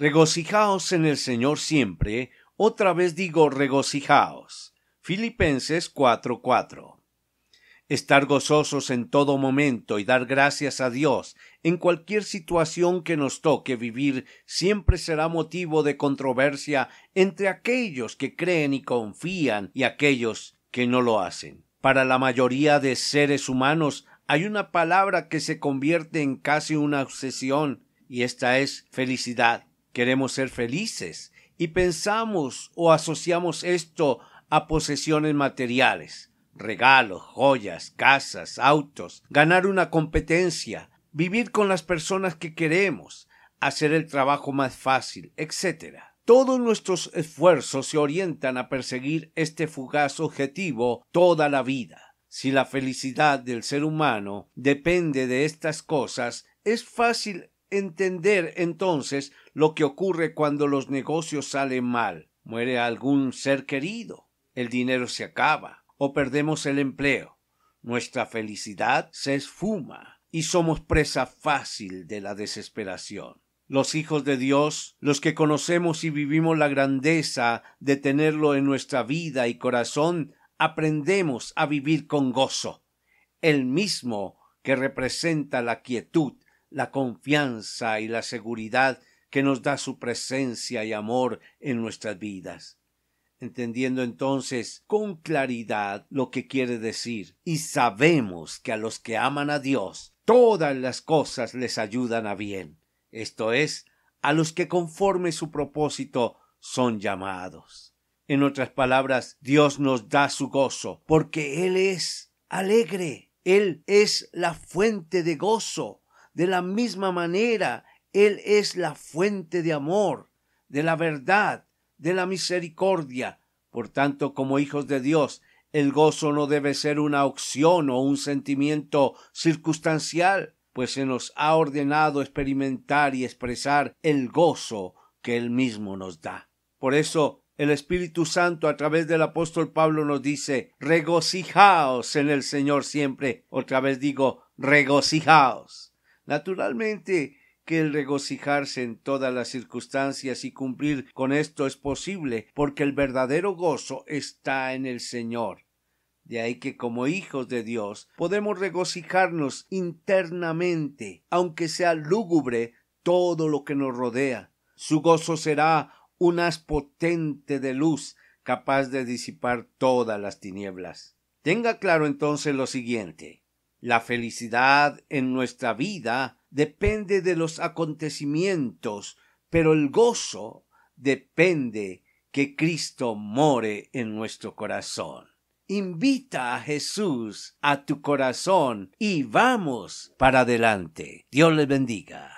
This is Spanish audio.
Regocijaos en el Señor siempre, otra vez digo regocijaos. Filipenses 4:4. Estar gozosos en todo momento y dar gracias a Dios en cualquier situación que nos toque vivir siempre será motivo de controversia entre aquellos que creen y confían y aquellos que no lo hacen. Para la mayoría de seres humanos hay una palabra que se convierte en casi una obsesión y esta es felicidad. Queremos ser felices y pensamos o asociamos esto a posesiones materiales, regalos, joyas, casas, autos, ganar una competencia, vivir con las personas que queremos, hacer el trabajo más fácil, etc. Todos nuestros esfuerzos se orientan a perseguir este fugaz objetivo toda la vida. Si la felicidad del ser humano depende de estas cosas, es fácil entender entonces lo que ocurre cuando los negocios salen mal. Muere algún ser querido, el dinero se acaba o perdemos el empleo. Nuestra felicidad se esfuma y somos presa fácil de la desesperación. Los hijos de Dios, los que conocemos y vivimos la grandeza de tenerlo en nuestra vida y corazón, aprendemos a vivir con gozo, el mismo que representa la quietud la confianza y la seguridad que nos da su presencia y amor en nuestras vidas. Entendiendo entonces con claridad lo que quiere decir, y sabemos que a los que aman a Dios, todas las cosas les ayudan a bien, esto es, a los que conforme su propósito son llamados. En otras palabras, Dios nos da su gozo, porque Él es alegre, Él es la fuente de gozo, de la misma manera, Él es la fuente de amor, de la verdad, de la misericordia. Por tanto, como hijos de Dios, el gozo no debe ser una opción o un sentimiento circunstancial, pues se nos ha ordenado experimentar y expresar el gozo que Él mismo nos da. Por eso, el Espíritu Santo a través del apóstol Pablo nos dice regocijaos en el Señor siempre. Otra vez digo regocijaos. Naturalmente que el regocijarse en todas las circunstancias y cumplir con esto es posible, porque el verdadero gozo está en el Señor. De ahí que como hijos de Dios podemos regocijarnos internamente, aunque sea lúgubre todo lo que nos rodea. Su gozo será un haz potente de luz capaz de disipar todas las tinieblas. Tenga claro entonces lo siguiente. La felicidad en nuestra vida depende de los acontecimientos, pero el gozo depende que Cristo more en nuestro corazón. Invita a Jesús a tu corazón y vamos para adelante. Dios les bendiga.